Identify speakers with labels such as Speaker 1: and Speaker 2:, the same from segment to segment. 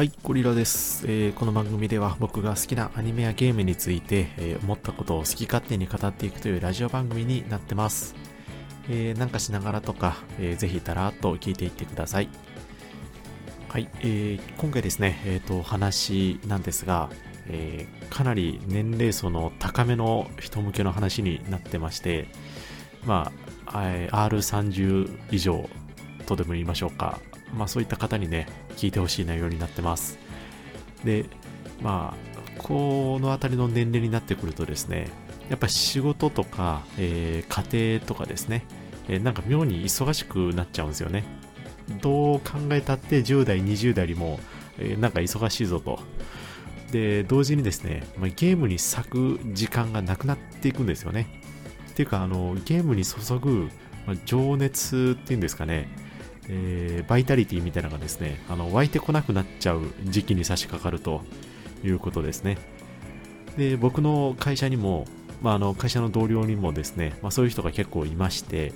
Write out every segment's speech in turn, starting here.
Speaker 1: はい、ゴリラです、えー、この番組では僕が好きなアニメやゲームについて、えー、思ったことを好き勝手に語っていくというラジオ番組になってます。えー、なんかしながらとか、えー、ぜひたらっと聞いていってください。はい、えー、今回ですね、え、ー、と、話なんですが、え、かなり年齢層の高めの人向けの話になってまして、まあ、R30 以上とでも言いましょうか。まあそういった方にね、聞いてほしい内容になってます。で、まあ、この辺りの年齢になってくるとですね、やっぱ仕事とか、えー、家庭とかですね、えー、なんか妙に忙しくなっちゃうんですよね。どう考えたって10代、20代よりも、えー、なんか忙しいぞと。で、同時にですね、ま、ゲームに咲く時間がなくなっていくんですよね。っていうか、あの、ゲームに注ぐ、ま、情熱っていうんですかね、えー、バイタリティみたいなのがですね、あの湧いてこなくなっちゃう時期に差し掛かるということですね。で、僕の会社にも、まあ、あの会社の同僚にもですね、まあ、そういう人が結構いまして、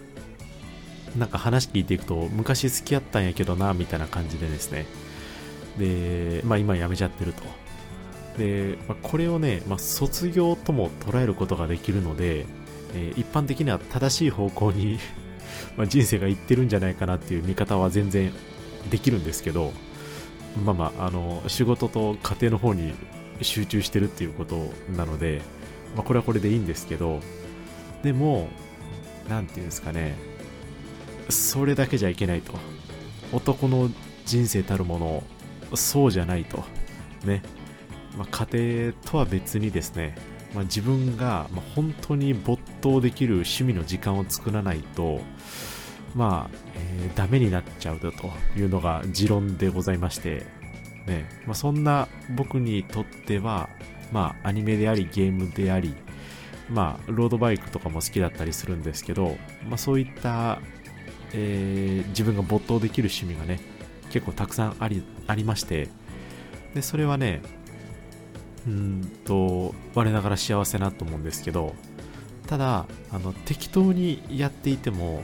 Speaker 1: なんか話聞いていくと、昔付き合ったんやけどな、みたいな感じでですね、で、まあ今辞めちゃってると。で、まあ、これをね、まあ、卒業とも捉えることができるので、えー、一般的には正しい方向にまあ、人生がいってるんじゃないかなっていう見方は全然できるんですけど、まあまあ、あの、仕事と家庭の方に集中してるっていうことなので、まあ、これはこれでいいんですけど、でも、なんていうんですかね、それだけじゃいけないと。男の人生たるもの、そうじゃないと。ね。まあ、家庭とは別にですね、まあ、自分が本当に没頭できる趣味の時間を作らないと、まあ、えー、ダメになっちゃうというのが持論でございまして、ね、まあ、そんな僕にとっては、まあ、アニメであり、ゲームであり、まあ、ロードバイクとかも好きだったりするんですけど、まあ、そういった、えー、自分が没頭できる趣味がね、結構たくさんあり、ありまして、で、それはね、うんと我ながら幸せなと思うんですけどただあの適当にやっていても、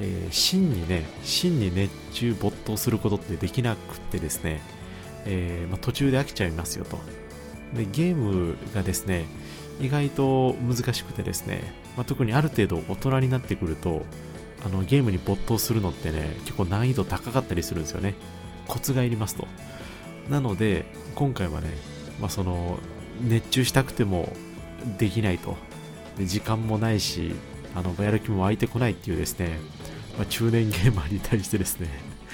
Speaker 1: えー、真にね真に熱中没頭することってできなくってですね、えー、まあ、途中で飽きちゃいますよと。でゲームがですね意外と難しくてですね、まあ、特にある程度大人になってくるとあのゲームに没頭するのってね結構難易度高かったりするんですよね。コツがいりますと。なので今回はねまあ、その熱中したくてもできないと。で時間もないしあのやる気も湧いてこないっていうですね、まあ、中年ゲーマーに対してですね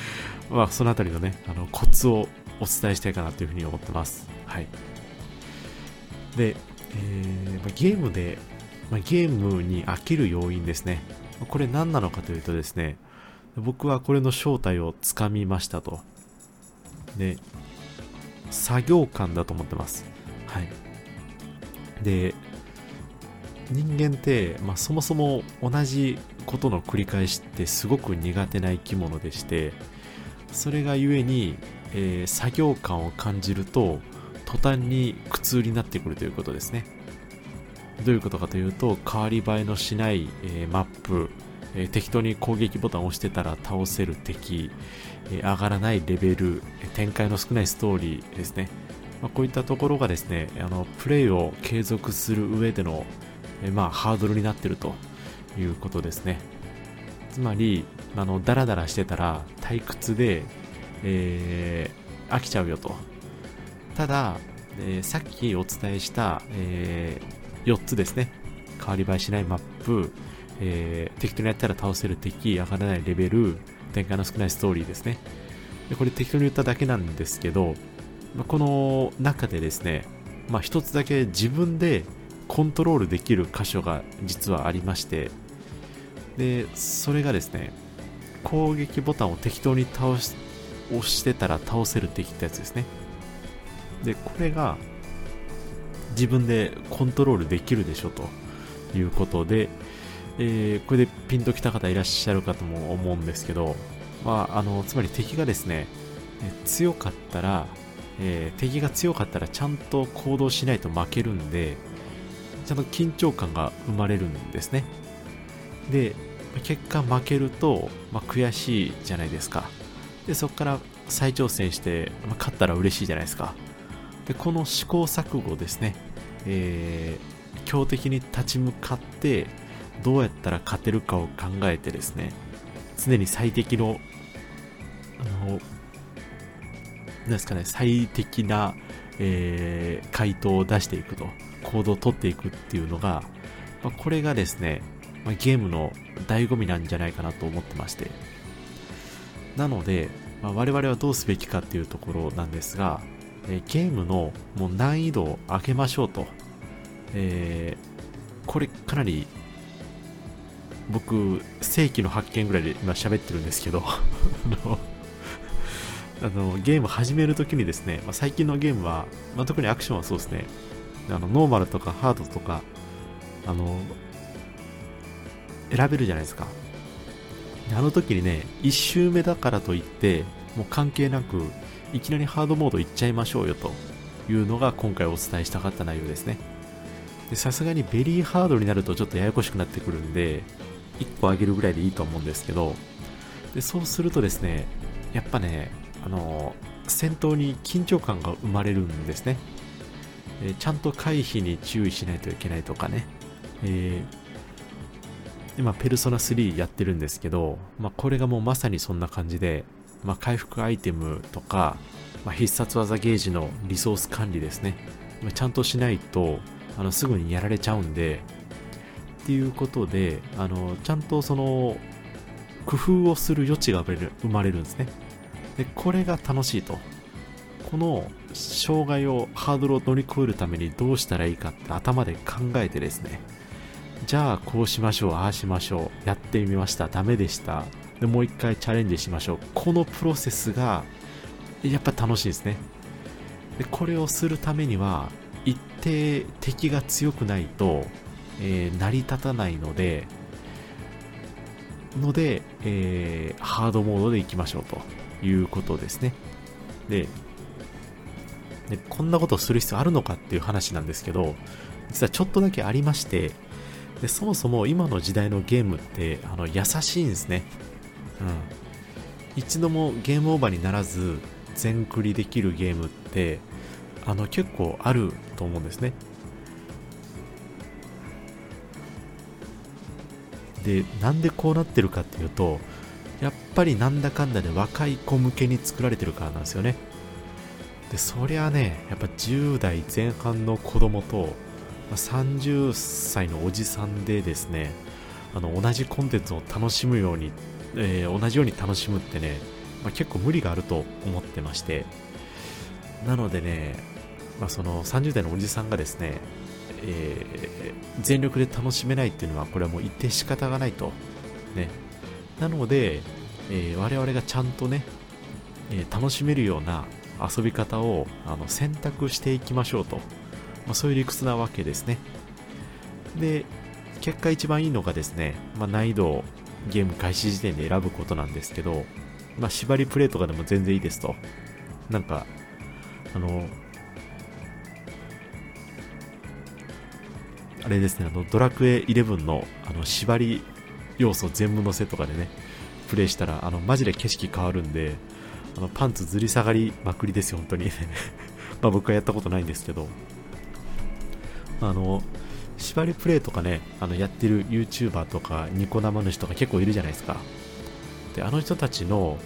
Speaker 1: まあそのあたりのねあのコツをお伝えしたいかなというふうに思ってます。はい。で、えーまあ、ゲームで、まあ、ゲームに飽きる要因ですね。これ何なのかというとですね僕はこれの正体をつかみましたと。で作業感だと思ってます。はい。で、人間って、まあ、そもそも同じことの繰り返しってすごく苦手な生き物でして、それがゆえに、えー、作業感を感じると、途端に苦痛になってくるということですね。どういうことかというと、変わり映えのしない、えー、マップ、えー、適当に攻撃ボタンを押してたら倒せる敵、えー、上がらないレベル、展開の少ないストーリーですね。まあ、こういったところがですね、あのプレイを継続する上での、え、まあ、ハードルになってるということですね。つまり、あの、ダラダラしてたら退屈で、え、飽きちゃうよと。ただ、え、さっきお伝えした、え、4つですね。変わり映えしないマップ、えー、適当にやったら倒せる敵、上がらないレベル、展開の少ないストーリーですね。でこれ適当に言っただけなんですけど、まこの中でですね、まあ、一つだけ自分でコントロールできる箇所が実はありまして、で、それがですね、攻撃ボタンを適当に倒し、押してたら倒せる敵ってやつですね。で、これが自分でコントロールできるでしょということで、えー、これでピンときた方いらっしゃるかとも思うんですけど、まあ、あのつまり敵がですね、え強かったら、えー、敵が強かったらちゃんと行動しないと負けるんで、ちゃんと緊張感が生まれるんですね。で、結果負けると、まあ、悔しいじゃないですか。で、そこから再挑戦して、まあ、勝ったら嬉しいじゃないですか。で、この試行錯誤ですね、えー、強敵に立ち向かって、どうやったら勝てるかを考えてですね、常に最適の、あの、なんですかね、最適な、えー、回答を出していくと、行動を取っていくっていうのが、まあ、これがですね、まあ、ゲームの醍醐味なんじゃないかなと思ってまして。なので、まあ、我々はどうすべきかっていうところなんですが、えー、ゲームのもう難易度を上げましょうと。えー、これかなり僕、世紀の発見ぐらいで今喋ってるんですけど あのゲーム始めるときにですね、まあ、最近のゲームは、まあ、特にアクションはそうですね、あのノーマルとかハードとか、あの、選べるじゃないですか。あの時にね、1周目だからといって、もう関係なく、いきなりハードモード行っちゃいましょうよというのが今回お伝えしたかった内容ですね。さすがにベリーハードになるとちょっとややこしくなってくるんで、1個上げるぐらいでいいと思うんですけど、でそうするとですね、やっぱね、あの、戦闘に緊張感が生まれるんですね。え、ちゃんと回避に注意しないといけないとかね。えー、今、ペルソナ3やってるんですけど、まあ、これがもうまさにそんな感じで、まあ、回復アイテムとか、まあ、必殺技ゲージのリソース管理ですね。ちゃんとしないと、あの、すぐにやられちゃうんで、っていうことで、あの、ちゃんとその、工夫をする余地が生まれるんですね。で、これが楽しいと。この障害を、ハードルを乗り越えるためにどうしたらいいかって頭で考えてですね、じゃあこうしましょう、ああしましょう、やってみました、ダメでした。で、もう一回チャレンジしましょう。このプロセスが、やっぱ楽しいですね。で、これをするためには、一定敵が強くないと、えー、成り立たないので、ので、えー、ハードモードでいきましょうということですね。で、でこんなことをする必要あるのかっていう話なんですけど、実はちょっとだけありまして、でそもそも今の時代のゲームってあの優しいんですね。うん。一度もゲームオーバーにならず全クリできるゲームってあの結構あると思うんですね。で、なんでこうなってるかっていうと、やっぱりなんだかんだで若い子向けに作られてるからなんですよね。でそりゃねやっぱ10代前半の子供と30歳のおじさんでですねあの同じコンテンツを楽しむように、えー、同じように楽しむってね、まあ、結構無理があると思ってましてなのでね、まあ、その30代のおじさんがですね、えー、全力で楽しめないっていうのはこれはもう一定仕方がないとねなので、えー、我々がちゃんとね、え楽しめるような遊び方をあの選択していきましょうと、まあ、そういう理屈なわけですね。で、結果一番いいのがですね、まあ、難易度をゲーム開始時点で選ぶことなんですけど、まあ、縛りプレイとかでも全然いいですと。なんか、あの、あれですね、あの、ドラクエ11のあの縛り要素全部のせとかでね、プレイしたら、あの、マジで景色変わるんで、あのパンツずり下がりまくりですよ、本当に。まあ僕はやったことないんですけど、あの、縛りプレイとかね、あのやってる YouTuber とかニコ生主とか結構いるじゃないですか。で、あの人たちの、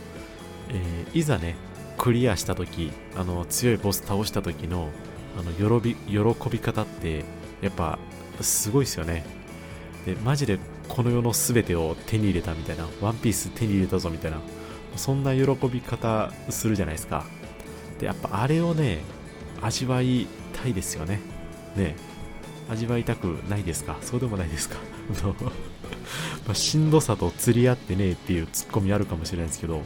Speaker 1: えー、いざね、クリアした時あの強いボス倒した時のあの喜び喜び方ってやっぱすごいですよねでマジでこの世の全てを手に入れたみたいなワンピース手に入れたぞみたいなそんな喜び方するじゃないですか。で、やっぱあれをね、味わいたいですよね。ね味わいたくないですか？そうでもないですか？まあ、しんどさと釣り合ってねえっていうツッコミあるかもしれないですけど、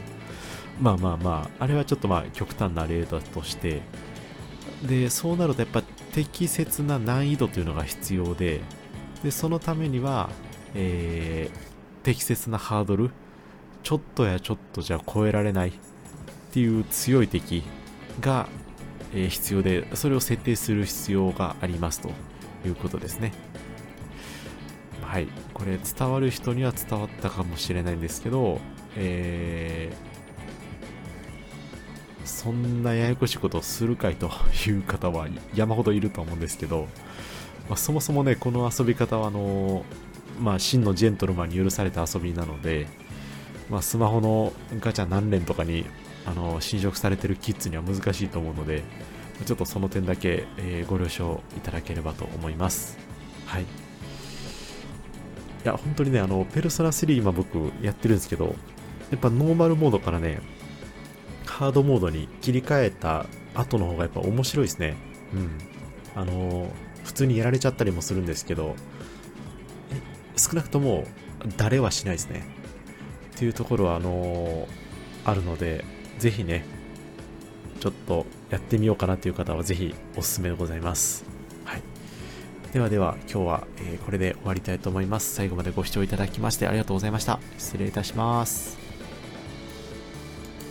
Speaker 1: まあまあまあ、あれはちょっとまあ極端な例だとして、で、そうなるとやっぱ適切な難易度というのが必要で、で、そのためには、えー、適切なハードル、ちょっとやちょっとじゃ超えられないっていう強い敵が、え必要で、それを設定する必要がありますということですね。はい。これ伝わる人には伝わったかもしれないんですけど、えそんなややこしいことをするかいという方は山ほどいると思うんですけど、まあ、そもそもね、この遊び方はあの、まあ、真のジェントルマンに許された遊びなので、まあ、スマホのガチャ何連とかにあの侵食されてるキッズには難しいと思うので、ちょっとその点だけ、えー、ご了承いただければと思います。はい。いや、本当にね、あの、ペルソナ3今僕やってるんですけど、やっぱノーマルモードからね、ハードモードに切り替えた後の方がやっぱ面白いですね。うん。あの、普通にやられちゃったりもするんですけど、少なくとも誰はしないですね。っていうところは、あのあるので、ぜひね、ちょっとやってみようかなという方はぜひおすすめでございます。はい。ではでは今日は、えこれで終わりたいと思います。最後までご視聴いただきましてありがとうございました。失礼いたします。